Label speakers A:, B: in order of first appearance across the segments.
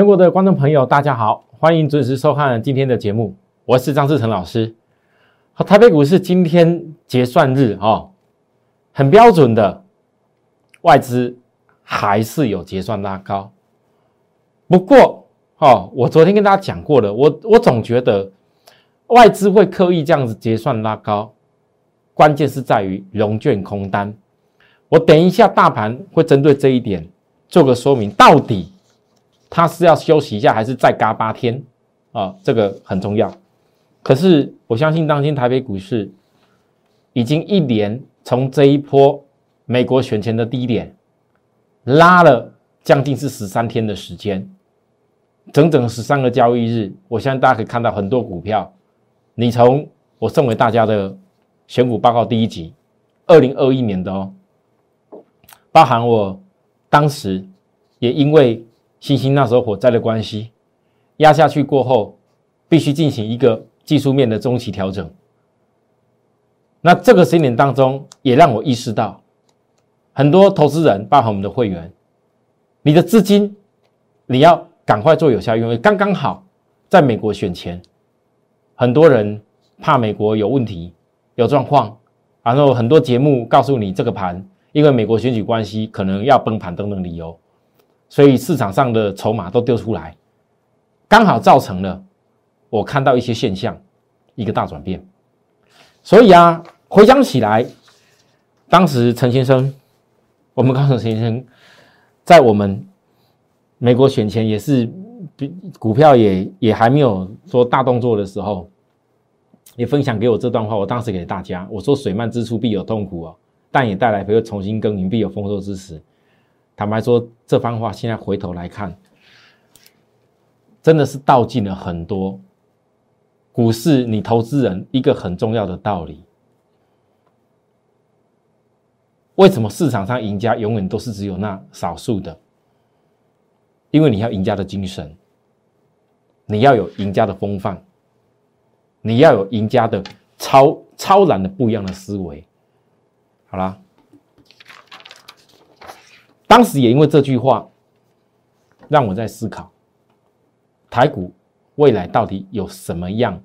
A: 全国的观众朋友，大家好，欢迎准时收看今天的节目，我是张志成老师。好，台北股市今天结算日哦，很标准的外资还是有结算拉高。不过哦，我昨天跟大家讲过了，我我总觉得外资会刻意这样子结算拉高，关键是在于融券空单。我等一下大盘会针对这一点做个说明，到底。他是要休息一下，还是再嘎八天啊？这个很重要。可是我相信，当今台北股市已经一连从这一波美国选前的低点拉了将近是十三天的时间，整整十三个交易日。我相信大家可以看到很多股票，你从我送给大家的选股报告第一集，二零二一年的哦，包含我当时也因为。新兴那时候火灾的关系压下去过后，必须进行一个技术面的中期调整。那这个十年当中，也让我意识到，很多投资人，包含我们的会员，你的资金你要赶快做有效运用。刚刚好在美国选前，很多人怕美国有问题、有状况，然后很多节目告诉你这个盘因为美国选举关系可能要崩盘等等理由。所以市场上的筹码都丢出来，刚好造成了我看到一些现象，一个大转变。所以啊，回想起来，当时陈先生，我们告诉陈先生，在我们美国选前也是股票也也还没有说大动作的时候，也分享给我这段话。我当时给大家我说：“水漫之初必有痛苦哦，但也带来会重新耕耘必有丰收之时。”坦白说，这番话现在回头来看，真的是道尽了很多股市你投资人一个很重要的道理。为什么市场上赢家永远都是只有那少数的？因为你要赢家的精神，你要有赢家的风范，你要有赢家的超超然的不一样的思维。好了。当时也因为这句话，让我在思考台股未来到底有什么样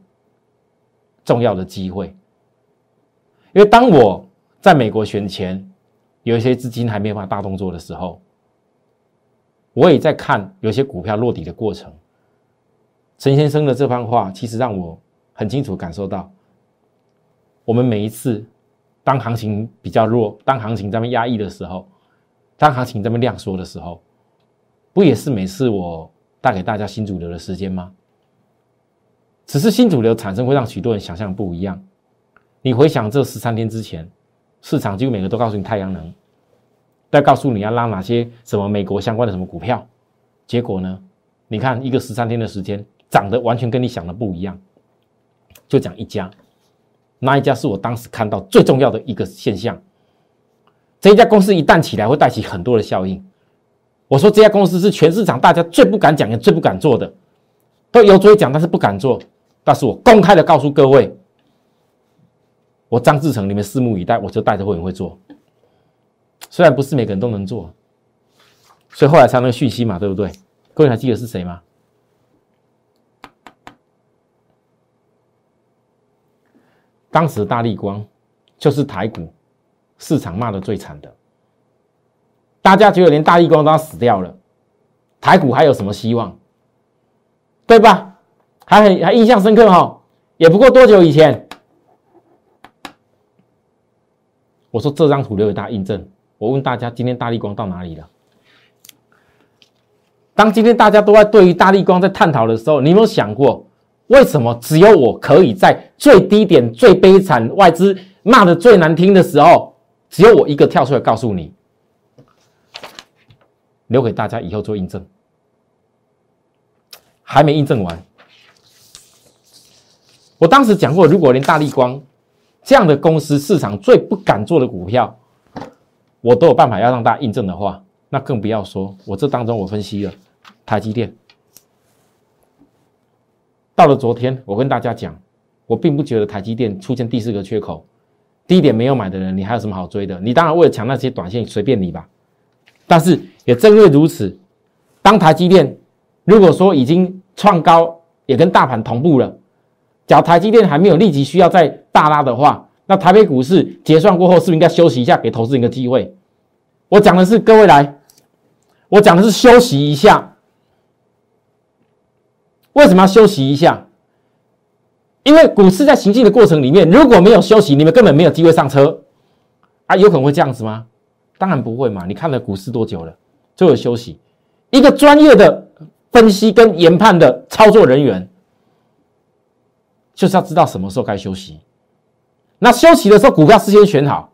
A: 重要的机会。因为当我在美国选前，有一些资金还没有办法大动作的时候，我也在看有些股票落底的过程。陈先生的这番话，其实让我很清楚感受到，我们每一次当行情比较弱，当行情这么压抑的时候。当行情这么量缩的时候，不也是每次我带给大家新主流的时间吗？只是新主流产生会让许多人想象不一样。你回想这十三天之前，市场几乎每个都告诉你太阳能，再告诉你要拉哪些什么美国相关的什么股票，结果呢？你看一个十三天的时间，涨得完全跟你想的不一样。就讲一家，那一家是我当时看到最重要的一个现象。这家公司一旦起来，会带起很多的效应。我说这家公司是全市场大家最不敢讲也最不敢做的，都有嘴讲，但是不敢做。但是我公开的告诉各位，我张志成，你们拭目以待，我就带着会员会做。虽然不是每个人都能做，所以后来才那个讯息嘛，对不对？各位还记得是谁吗？当时大力光就是台股。市场骂的最惨的，大家觉得连大立光都要死掉了，台股还有什么希望？对吧？还很还印象深刻哈，也不过多久以前，我说这张图留给大家印证。我问大家，今天大力光到哪里了？当今天大家都在对于大力光在探讨的时候，你有没有想过，为什么只有我可以在最低点、最悲惨外资？骂的最难听的时候，只有我一个跳出来告诉你，留给大家以后做印证。还没印证完，我当时讲过，如果连大力光这样的公司，市场最不敢做的股票，我都有办法要让大家印证的话，那更不要说我这当中我分析了台积电。到了昨天，我跟大家讲，我并不觉得台积电出现第四个缺口，低点没有买的人，你还有什么好追的？你当然为了抢那些短线，随便你吧。但是也正因为如此，当台积电。如果说已经创高，也跟大盘同步了，假如台积电还没有立即需要再大拉的话，那台北股市结算过后是不是应该休息一下，给投资人一个机会？我讲的是各位来，我讲的是休息一下。为什么要休息一下？因为股市在行进的过程里面，如果没有休息，你们根本没有机会上车啊！有可能会这样子吗？当然不会嘛！你看了股市多久了？就有休息，一个专业的。分析跟研判的操作人员，就是要知道什么时候该休息。那休息的时候，股票事先选好，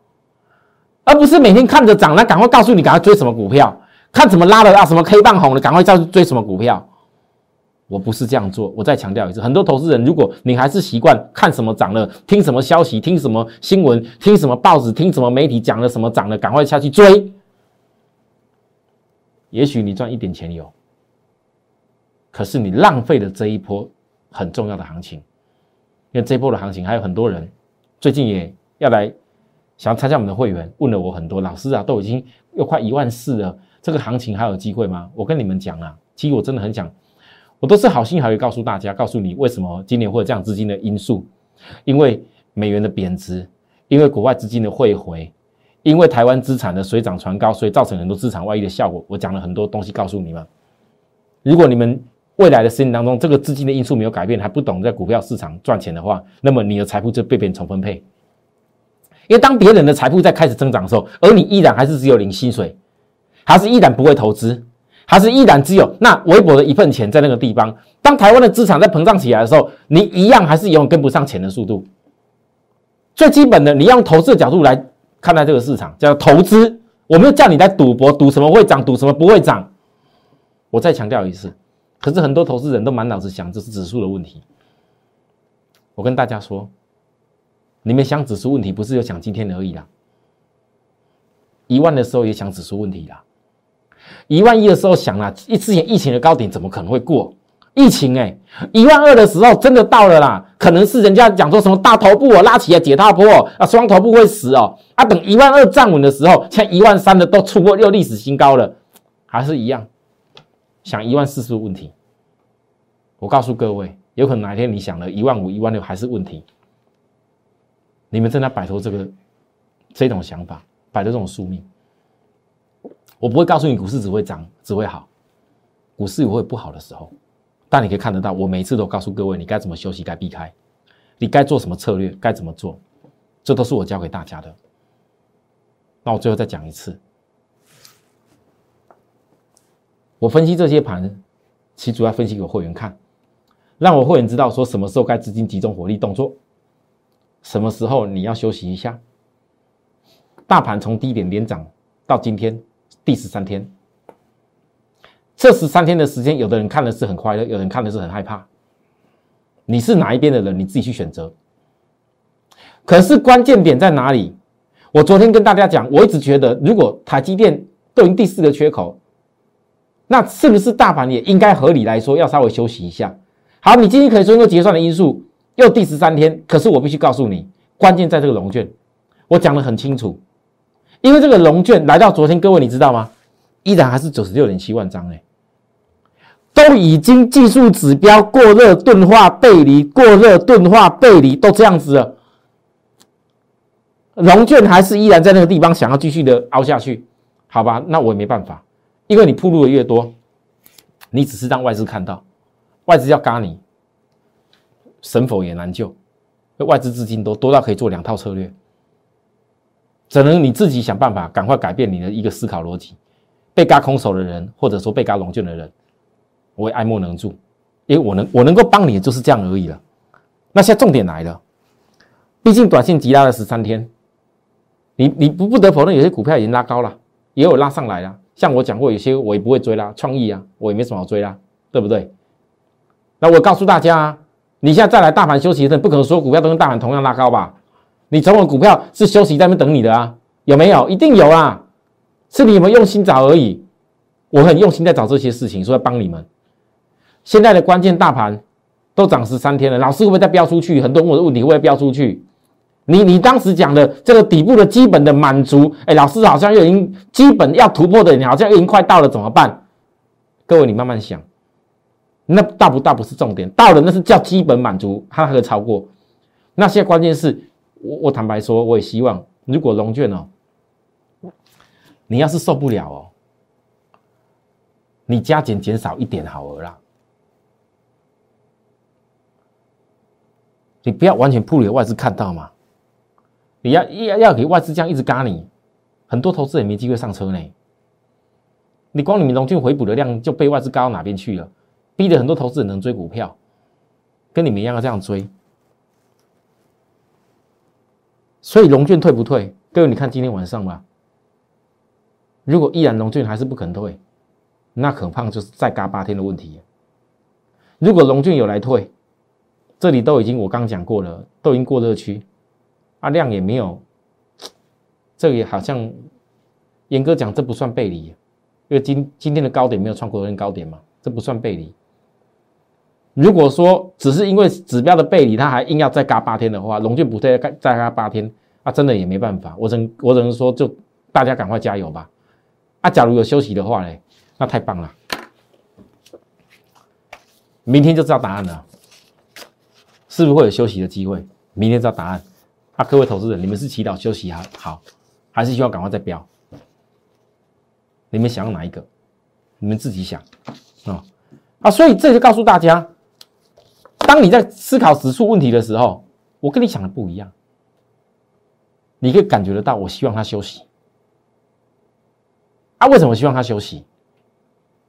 A: 而不是每天看着涨，那赶快告诉你赶快追什么股票，看怎么拉的啊，什么 K 棒红的，赶快叫追什么股票。我不是这样做。我再强调一次，很多投资人，如果你还是习惯看什么涨了，听什么消息，听什么新闻，听什么报纸，听什么媒体讲了什么涨了，赶快下去追。也许你赚一点钱有。可是你浪费了这一波很重要的行情，因为这一波的行情还有很多人最近也要来想要参加我们的会员，问了我很多老师啊，都已经又快一万四了，这个行情还有机会吗？我跟你们讲啊，其实我真的很想，我都是好心好意告诉大家，告诉你为什么今年会有这样资金的因素，因为美元的贬值，因为国外资金的汇回，因为台湾资产的水涨船高，所以造成很多资产外溢的效果。我讲了很多东西告诉你们，如果你们。未来的十年当中，这个资金的因素没有改变，还不懂在股票市场赚钱的话，那么你的财富就被别人重分配。因为当别人的财富在开始增长的时候，而你依然还是只有领薪水，还是依然不会投资，还是依然只有那微薄的一份钱在那个地方。当台湾的资产在膨胀起来的时候，你一样还是永远跟不上钱的速度。最基本的，你用投资的角度来看待这个市场，叫投资。我没有叫你在赌博，赌什么会涨，赌什么不会涨。我再强调一次。可是很多投资人都满脑子想这是指数的问题。我跟大家说，你们想指数问题不是有想今天而已啦。一万的时候也想指数问题啦，一万一的时候想了，一之前疫情的高点怎么可能会过？疫情哎，一万二的时候真的到了啦，可能是人家讲说什么大头部哦拉起来解大波啊，双头部会死哦啊，等一万二站稳的时候，像一万三的都出过又历史新高了，还是一样。想一万四是问题，我告诉各位，有可能哪天你想了一万五、一万六还是问题。你们正在摆脱这个这种想法，摆脱这种宿命。我不会告诉你股市只会涨，只会好，股市也会不好的时候。但你可以看得到，我每次都告诉各位，你该怎么休息，该避开，你该做什么策略，该怎么做，这都是我教给大家的。那我最后再讲一次。我分析这些盘，其主要分析给会员看，让我会员知道说什么时候该资金集中火力动作，什么时候你要休息一下。大盘从低点连涨到今天第十三天，这十三天的时间，有的人看的是很快乐，有人看的是很害怕。你是哪一边的人，你自己去选择。可是关键点在哪里？我昨天跟大家讲，我一直觉得，如果台积电都已经第四个缺口。那是不是大盘也应该合理来说要稍微休息一下？好，你今天可以说因为结算的因素又第十三天，可是我必须告诉你，关键在这个龙卷，我讲的很清楚，因为这个龙卷来到昨天，各位你知道吗？依然还是九十六点七万张哎，都已经技术指标过热钝化背离，过热钝化背离都这样子了，龙卷还是依然在那个地方想要继续的凹下去，好吧？那我也没办法。因为你铺路的越多，你只是让外资看到，外资要嘎你，神否也难救。外资资金多多到可以做两套策略，只能你自己想办法，赶快改变你的一个思考逻辑。被嘎空手的人，或者说被嘎龙卷的人，我也爱莫能助，因为我能我能够帮你，就是这样而已了。那现在重点来了，毕竟短线急拉了十三天，你你不不得否认，有些股票已经拉高了，也有拉上来了。像我讲过，有些我也不会追啦，创意啊，我也没什么好追啦，对不对？那我告诉大家，你现在再来大盘休息一阵，不可能所有股票都跟大盘同样拉高吧？你总有股票是休息在那边等你的啊，有没有？一定有啊，是你有没有用心找而已。我很用心在找这些事情，说要帮你们。现在的关键大盘都涨十三天了，老师会不会再飙出去？很多问我的问题会不会飙出去？你你当时讲的这个底部的基本的满足，哎，老师好像又已经基本要突破的，你好像又已经快到了，怎么办？各位你慢慢想，那大不大不是重点，到了那是叫基本满足，它还可以超过。那现在关键是我我坦白说，我也希望如果龙卷哦，你要是受不了哦。你加减减少一点好了啦，你不要完全铺给外资看到嘛。你要要要给外资这样一直嘎你，很多投资人没机会上车呢。你光你们龙俊回补的量就被外资嘎到哪边去了，逼得很多投资人能追股票，跟你们一样要这样追。所以龙俊退不退？各位你看今天晚上吧，如果依然龙俊还是不肯退。那可怕就是再嘎八天的问题。如果龙俊有来退，这里都已经我刚讲过了，都已经过热区，啊量也没有，这也好像严格讲这不算背离，因为今今天的高点没有创昨天高点嘛，这不算背离。如果说只是因为指标的背离，他还硬要再嘎八天的话，龙俊不再再嘎八天，啊真的也没办法，我只我只能说就大家赶快加油吧。啊假如有休息的话嘞。那太棒了，明天就知道答案了，是不是会有休息的机会？明天知道答案。啊，各位投资人，你们是祈祷休息好，好，还是希望赶快再飙？你们想要哪一个？你们自己想啊啊！所以这就告诉大家，当你在思考指数问题的时候，我跟你想的不一样，你可以感觉得到，我希望他休息。啊，为什么希望他休息？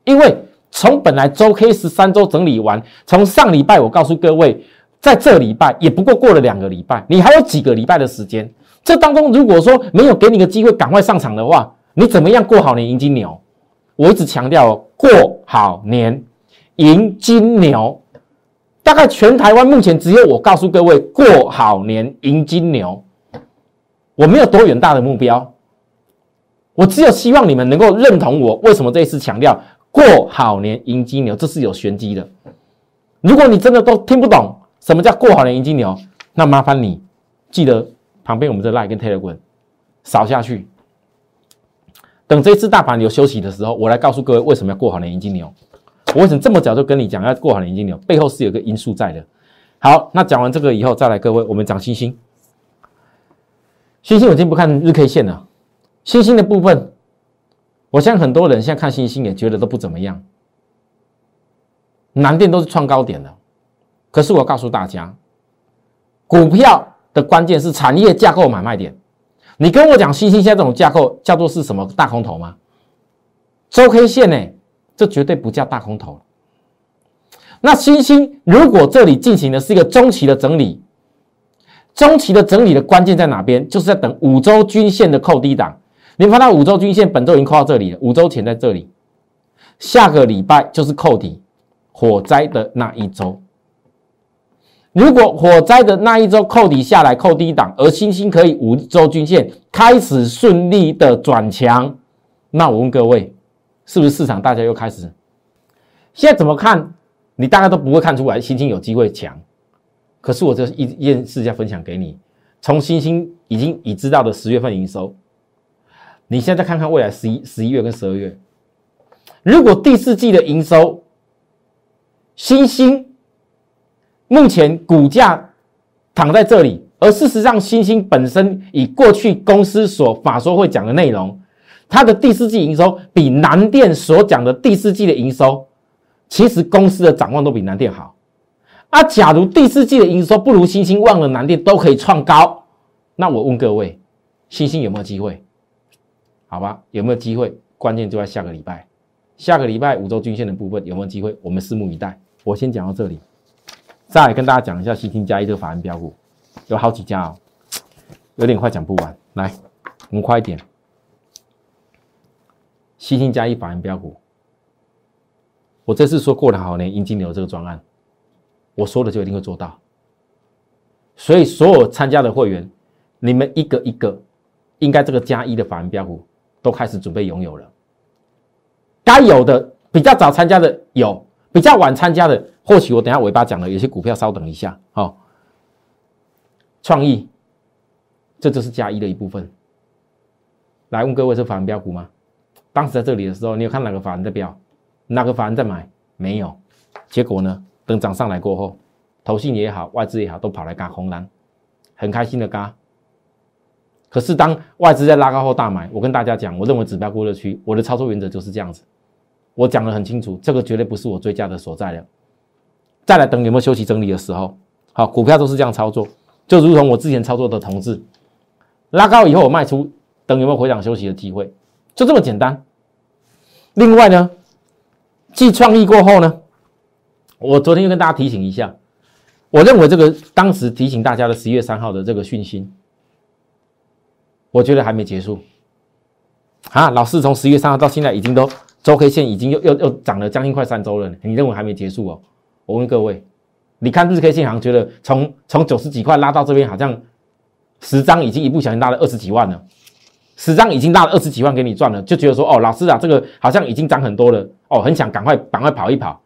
A: 因为从本来周 K 十三周整理完，从上礼拜我告诉各位，在这礼拜也不过过了两个礼拜，你还有几个礼拜的时间。这当中如果说没有给你个机会赶快上场的话，你怎么样过好年迎金牛？我一直强调过好年迎金牛，大概全台湾目前只有我告诉各位过好年迎金牛，我没有多远大的目标，我只有希望你们能够认同我。为什么这一次强调？过好年迎金牛，这是有玄机的。如果你真的都听不懂什么叫过好年迎金牛，那麻烦你记得旁边我们的 Like 跟 Telegram 扫下去。等这次大盘有休息的时候，我来告诉各位为什么要过好年迎金牛。我为什么这么早就跟你讲要过好年金牛？背后是有个因素在的。好，那讲完这个以后，再来各位，我们讲星星。星星我已经不看日 K 线了，星星的部分。我相信很多人现在看星星也觉得都不怎么样，南电都是创高点的，可是我告诉大家，股票的关键是产业架构买卖点。你跟我讲星星现在这种架构叫做是什么大空头吗？周 K 线呢？这绝对不叫大空头。那星星如果这里进行的是一个中期的整理，中期的整理的关键在哪边？就是在等五周均线的扣低档。你看到五周均线本周已经扣到这里了，五周前在这里，下个礼拜就是扣底火灾的那一周。如果火灾的那一周扣底下来扣低档，而星星可以五周均线开始顺利的转强，那我问各位，是不是市场大家又开始？现在怎么看？你大概都不会看出来星星有机会强。可是我这一件事要分享给你，从星星已经已知道的十月份营收。你现在再看看未来十一、十一月跟十二月，如果第四季的营收，新兴目前股价躺在这里，而事实上，新兴本身以过去公司所法说会讲的内容，它的第四季营收比南电所讲的第四季的营收，其实公司的展望都比南电好。啊，假如第四季的营收不如新兴，忘了南电都可以创高，那我问各位，新兴有没有机会？好吧，有没有机会？关键就在下个礼拜，下个礼拜五周均线的部分有没有机会？我们拭目以待。我先讲到这里，再来跟大家讲一下新兴加一这个法人标股，有好几家哦，有点快讲不完。来，我们快一点。新兴加一法人标股，我这次说过了好年迎金牛这个专案，我说的就一定会做到。所以所有参加的会员，你们一个一个，应该这个加一的法人标股都开始准备拥有了。该有的比较早参加的有，比较晚参加的，或许我等下尾巴讲了，有些股票稍等一下，好。创意，这就是加一的一部分。来问各位，是法人标股吗？当时在这里的时候，你有看哪个法人在标，哪个法人在买？没有。结果呢？等涨上来过后，投信也好，外资也好，都跑来嘎空单，很开心的嘎。可是当外资在拉高后大买，我跟大家讲，我认为指标过热区，我的操作原则就是这样子。我讲的很清楚，这个绝对不是我追加的所在了。再来等有没有休息整理的时候，好，股票都是这样操作，就如同我之前操作的同志，拉高以后我卖出，等有没有回档休息的机会。就这么简单。另外呢，继创意过后呢，我昨天又跟大家提醒一下，我认为这个当时提醒大家的十一月三号的这个讯息，我觉得还没结束。啊，老四从十一月三号到现在已经都周 K 线已经又又又涨了将近快三周了，你认为还没结束哦？我问各位，你看日 K 线好像觉得从从九十几块拉到这边，好像十张已经一不小心拉了二十几万了。十张已经拉了二十几万给你赚了，就觉得说哦，老师啊，这个好像已经涨很多了哦，很想赶快赶快跑一跑。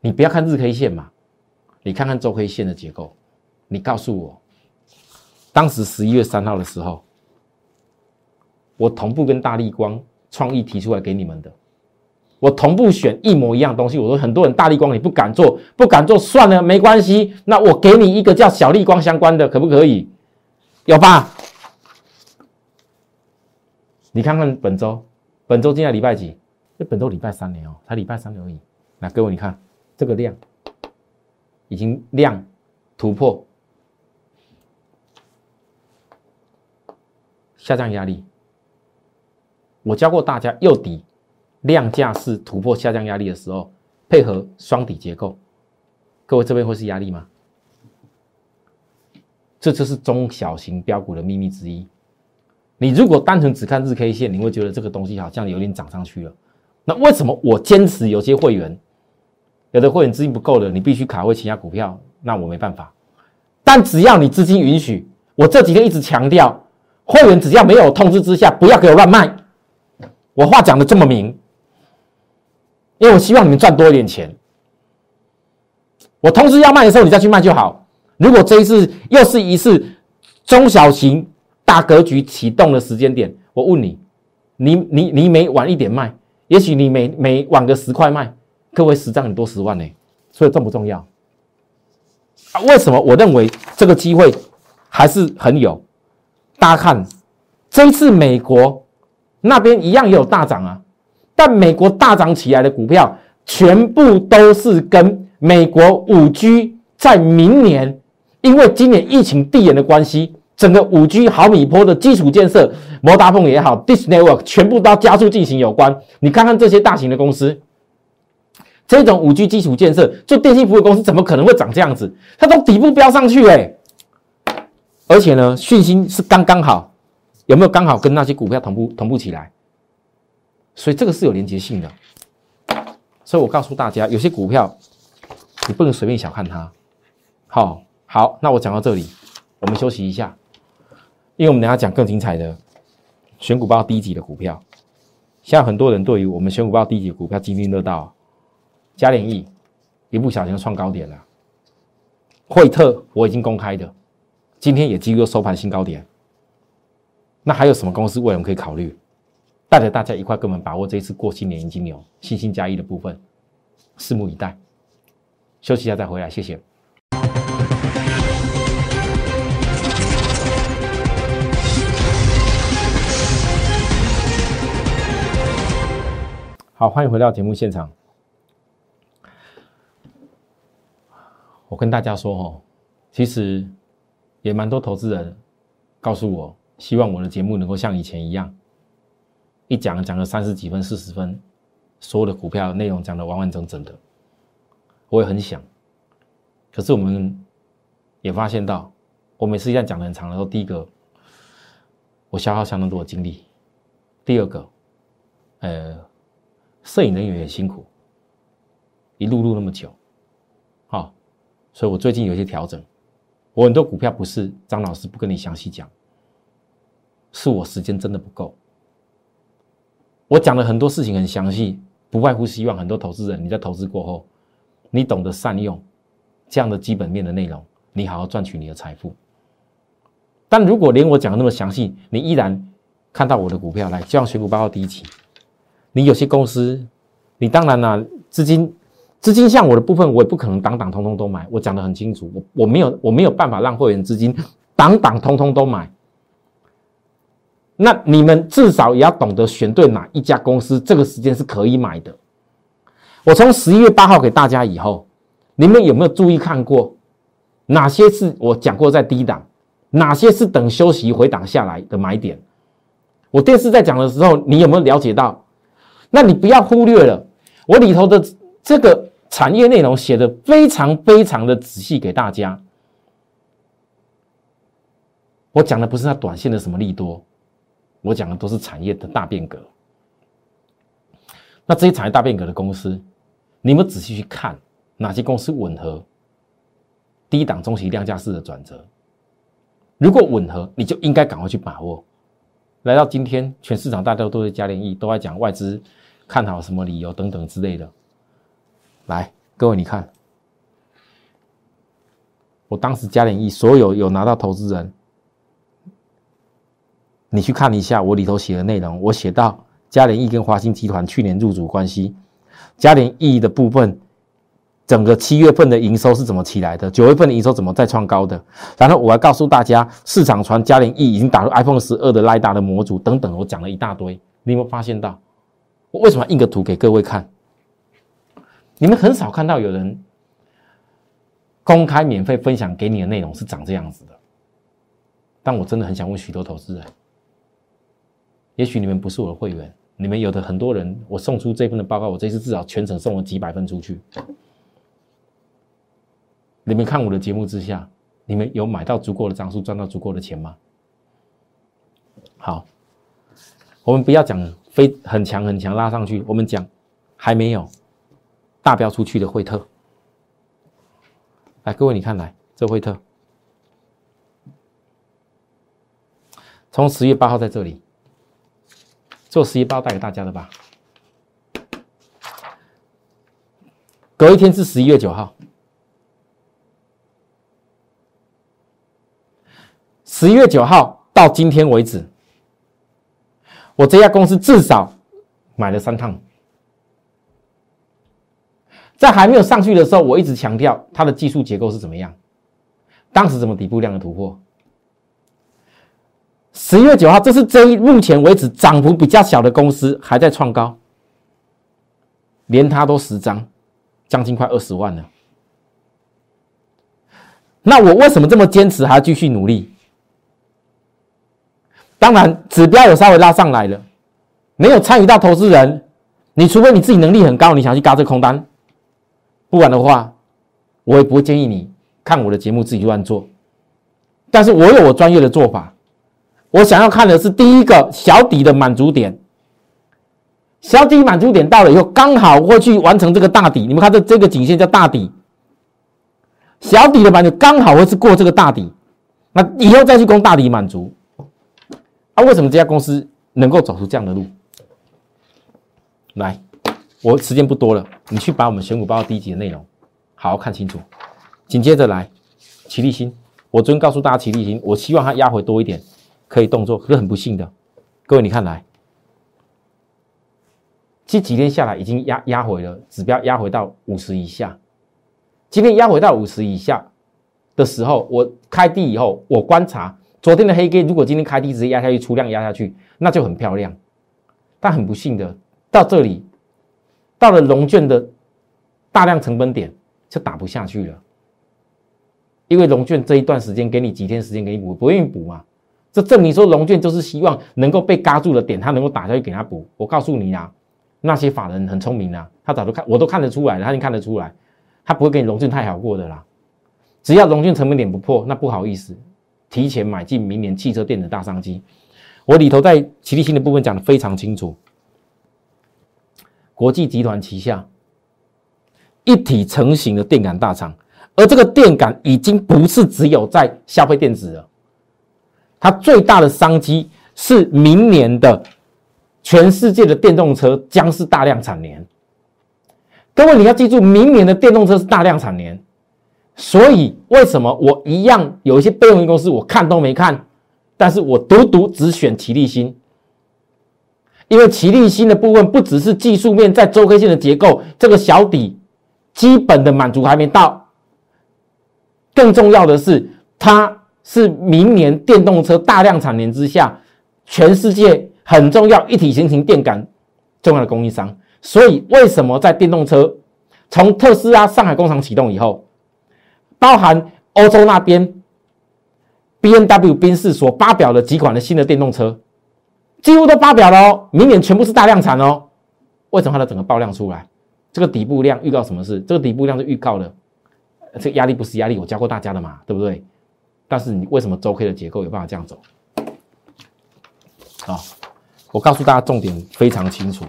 A: 你不要看日 K 线嘛，你看看周 K 线的结构。你告诉我，当时十一月三号的时候，我同步跟大力光创意提出来给你们的，我同步选一模一样东西。我说很多人大力光你不敢做，不敢做算了，没关系。那我给你一个叫小力光相关的，可不可以？有吧？你看看本周，本周今天礼拜几？这本周礼拜三了哦，才礼拜三而已。那各位，你看这个量已经量突破下降压力。我教过大家，右底量价是突破下降压力的时候，配合双底结构，各位这边会是压力吗？这就是中小型标股的秘密之一。你如果单纯只看日 K 线，你会觉得这个东西好像有点涨上去了。那为什么我坚持有些会员，有的会员资金不够了，你必须卡位其他股票，那我没办法。但只要你资金允许，我这几天一直强调，会员只要没有通知之下，不要给我乱卖。我话讲的这么明，因为我希望你们赚多一点钱。我通知要卖的时候，你再去卖就好。如果这一次又是一次中小型。大格局启动的时间点，我问你，你你你每晚一点卖，也许你每每晚个十块卖，各位十张很多十万呢，所以重不重要？啊，为什么我认为这个机会还是很有？大家看，这一次美国那边一样也有大涨啊，但美国大涨起来的股票，全部都是跟美国五 G 在明年，因为今年疫情递延的关系。整个五 G 毫米波的基础建设，摩达凤也好，Dis Network 全部都要加速进行有关。你看看这些大型的公司，这种五 G 基础建设，做电信服务公司怎么可能会长这样子？它从底部飙上去哎，而且呢，讯息是刚刚好，有没有刚好跟那些股票同步同步起来？所以这个是有连接性的。所以我告诉大家，有些股票你不能随便小看它。好，好，那我讲到这里，我们休息一下。因为我们等下讲更精彩的选股报低级的股票，现在很多人对于我们选股报低级股票津津乐道，嘉联益一不小心创高点了，惠特我已经公开的，今天也几乎收盘新高点。那还有什么公司未来可以考虑？带着大家一块跟我们把握这一次过新年金牛信心加一的部分，拭目以待。休息一下再回来，谢谢。好，欢迎回到节目现场。我跟大家说哦，其实也蛮多投资人告诉我，希望我的节目能够像以前一样，一讲讲了三十几分、四十分，所有的股票内容讲的完完整整的。我也很想，可是我们也发现到，我每次这样讲的很长的时候，第一个我消耗相当多的精力。第二个，呃，摄影人员也辛苦，一路录那么久，好，所以我最近有一些调整。我很多股票不是张老师不跟你详细讲，是我时间真的不够。我讲了很多事情很详细，不外乎希望很多投资人你在投资过后，你懂得善用这样的基本面的内容，你好好赚取你的财富。但如果连我讲的那么详细，你依然看到我的股票来，就像选股报告第一期，你有些公司，你当然啦，资金资金像我的部分，我也不可能档档通通都买。我讲的很清楚，我我没有我没有办法让会员资金档档通通都买。那你们至少也要懂得选对哪一家公司，这个时间是可以买的。我从十一月八号给大家以后，你们有没有注意看过哪些是我讲过在低档，哪些是等休息回档下来的买点？我电视在讲的时候，你有没有了解到？那你不要忽略了我里头的这个产业内容写的非常非常的仔细给大家。我讲的不是那短线的什么利多。我讲的都是产业的大变革，那这些产业大变革的公司，你们仔细去看哪些公司吻合低档中期量价式的转折？如果吻合，你就应该赶快去把握。来到今天，全市场大家都在加联益，都在讲外资看好什么理由等等之类的。来，各位你看，我当时加联益所有有拿到投资人。你去看一下我里头写的内容，我写到嘉联益跟华兴集团去年入主关系，嘉联益的部分，整个七月份的营收是怎么起来的？九月份的营收怎么再创高的？然后我要告诉大家，市场传嘉联 E 已经打入 iPhone 十二的雷达的模组等等，我讲了一大堆。你有没有发现到，我为什么要印个图给各位看？你们很少看到有人公开免费分享给你的内容是长这样子的，但我真的很想问许多投资人。也许你们不是我的会员，你们有的很多人，我送出这份的报告，我这次至少全程送了几百份出去。你们看我的节目之下，你们有买到足够的张数，赚到足够的钱吗？好，我们不要讲非很强很强拉上去，我们讲还没有大标出去的惠特。来，各位你看来这惠特，从十月八号在这里。做十一包带给大家的吧。隔一天是十一月九号，十一月九号到今天为止，我这家公司至少买了三趟。在还没有上去的时候，我一直强调它的技术结构是怎么样，当时怎么底部量的突破。十一月九号，这是这一目前为止涨幅比较小的公司还在创高，连它都十张，将近快二十万了。那我为什么这么坚持，还要继续努力？当然，指标有稍微拉上来了，没有参与到投资人，你除非你自己能力很高，你想去嘎这空单，不然的话，我也不会建议你看我的节目自己乱做。但是我有我专业的做法。我想要看的是第一个小底的满足点，小底满足点到了以后，刚好会去完成这个大底。你们看这这个颈线叫大底，小底的满足刚好会是过这个大底，那以后再去攻大底满足。啊，为什么这家公司能够走出这样的路？来，我时间不多了，你去把我们选股报第一集的内容好好看清楚。紧接着来，齐立新，我昨天告诉大家齐立新，我希望它压回多一点。可以动作，可是很不幸的，各位你看来，这几天下来已经压压回了，指标压回到五十以下。今天压回到五十以下的时候，我开低以后，我观察昨天的黑 K，如果今天开低直接压下去，出量压下去，那就很漂亮。但很不幸的，到这里，到了龙卷的大量成本点，就打不下去了。因为龙卷这一段时间给你几天时间给你补，不愿意补嘛。这证明说，龙卷就是希望能够被嘎住的点，他能够打下去给他补。我告诉你啊，那些法人很聪明啊，他早都看，我都看得出来，他已经看得出来，他不会给你龙卷太好过的啦。只要龙卷成本点不破，那不好意思，提前买进明年汽车电子大商机。我里头在齐力新的部分讲的非常清楚，国际集团旗下一体成型的电感大厂，而这个电感已经不是只有在消费电子了，它最大的商机是明年的全世界的电动车将是大量产年。各位你要记住，明年的电动车是大量产年，所以为什么我一样有一些备用公司我看都没看？但是我独独只选齐力新，因为齐力新的部分不只是技术面，在周 K 线的结构，这个小底基本的满足还没到，更重要的是，它是明年电动车大量产年之下，全世界很重要一体成型电感重要的供应商。所以为什么在电动车从特斯拉上海工厂启动以后，包含欧洲那边？B N W 宾士所发表的几款的新的电动车，几乎都发表了哦，明年全部是大量产哦。为什么它的整个爆量出来？这个底部量预告什么事？这个底部量是预告的，这个压力不是压力，我教过大家的嘛，对不对？但是你为什么周 K 的结构有办法这样走？啊，我告诉大家重点非常清楚。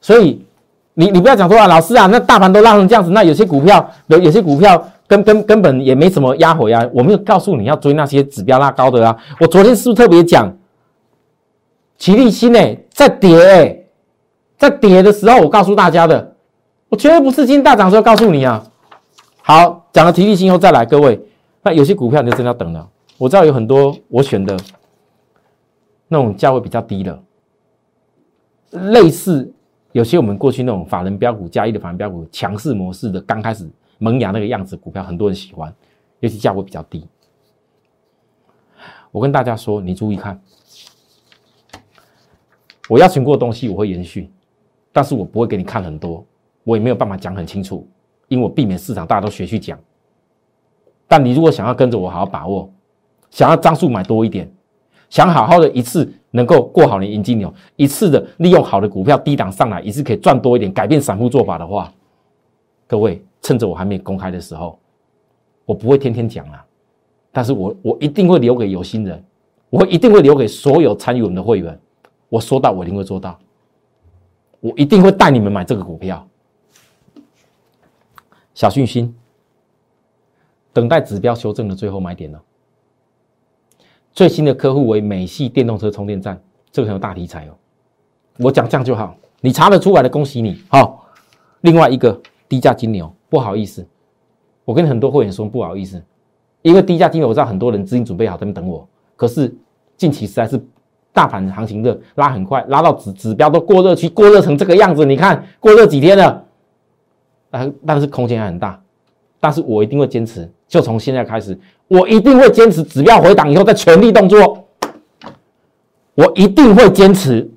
A: 所以你你不要讲说啊，老师啊，那大盘都拉成这样子，那有些股票有有些股票。根根根本也没什么压回啊！我没有告诉你要追那些指标拉高的啊！我昨天是不是特别讲，齐力新呢在跌哎，在跌的时候我告诉大家的，我绝对不是今天大涨时候告诉你啊！好，讲了齐力新后再来，各位，那有些股票你就真的要等了。我知道有很多我选的那种价位比较低的，类似有些我们过去那种法人标股加一的法人标股强势模式的，刚开始。萌芽那个样子，股票很多人喜欢，尤其价位比较低。我跟大家说，你注意看，我邀请过的东西我会延续，但是我不会给你看很多，我也没有办法讲很清楚，因为我避免市场大家都学去讲。但你如果想要跟着我好好把握，想要张数买多一点，想好好的一次能够过好你银金牛，一次的利用好的股票低档上来，一次可以赚多一点，改变散户做法的话，各位。趁着我还没公开的时候，我不会天天讲啊，但是我我一定会留给有心人，我一定会留给所有参与我们的会员。我说到，我一定会做到，我一定会带你们买这个股票。小讯心，等待指标修正的最后买点了。最新的客户为美系电动车充电站，这个很有大题材哦。我讲这样就好，你查得出来的，恭喜你。好，另外一个低价金牛。不好意思，我跟很多会员说不好意思，因为低价金额我知道很多人资金准备好在那等我，可是近期实在是大盘行情热拉很快，拉到指指标都过热区，过热成这个样子，你看过热几天了，但但是空间还很大，但是我一定会坚持，就从现在开始，我一定会坚持，指标回档以后再全力动作，我一定会坚持，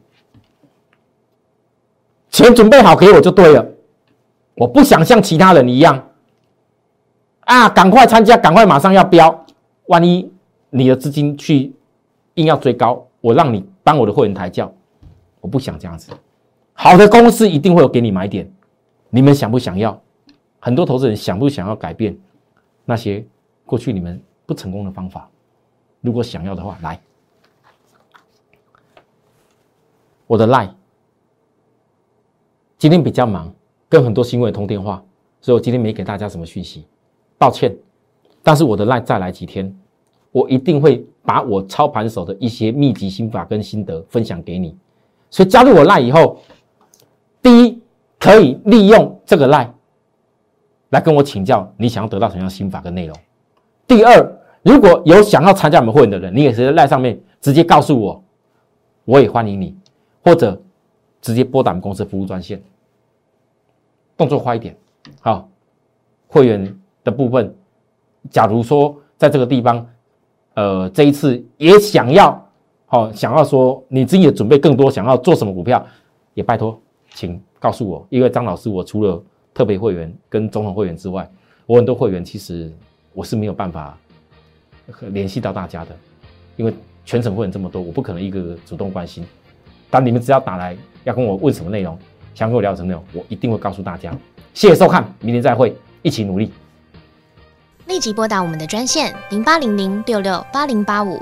A: 钱准备好给我就对了。我不想像其他人一样，啊，赶快参加，赶快马上要标，万一你的资金去硬要追高，我让你帮我的会员抬轿，我不想这样子。好的公司一定会有给你买点，你们想不想要？很多投资人想不想要改变那些过去你们不成功的方法？如果想要的话，来，我的 line，今天比较忙。跟很多新闻通电话，所以我今天没给大家什么讯息，抱歉。但是我的赖再来几天，我一定会把我操盘手的一些秘籍心法跟心得分享给你。所以加入我赖以后，第一可以利用这个赖来跟我请教你想要得到什么样的心法跟内容。第二，如果有想要参加我们会员的人，你也是在赖上面直接告诉我，我也欢迎你，或者直接拨打我们公司服务专线。动作快一点，好，会员的部分，假如说在这个地方，呃，这一次也想要，好，想要说你自己也准备更多，想要做什么股票，也拜托，请告诉我，因为张老师，我除了特别会员跟总统会员之外，我很多会员其实我是没有办法联系到大家的，因为全省会员这么多，我不可能一个个主动关心，但你们只要打来要跟我问什么内容。想跟我聊什么内容，我一定会告诉大家。谢谢收看，明天再会，一起努力。
B: 立即拨打我们的专线零八零零六六八零八五。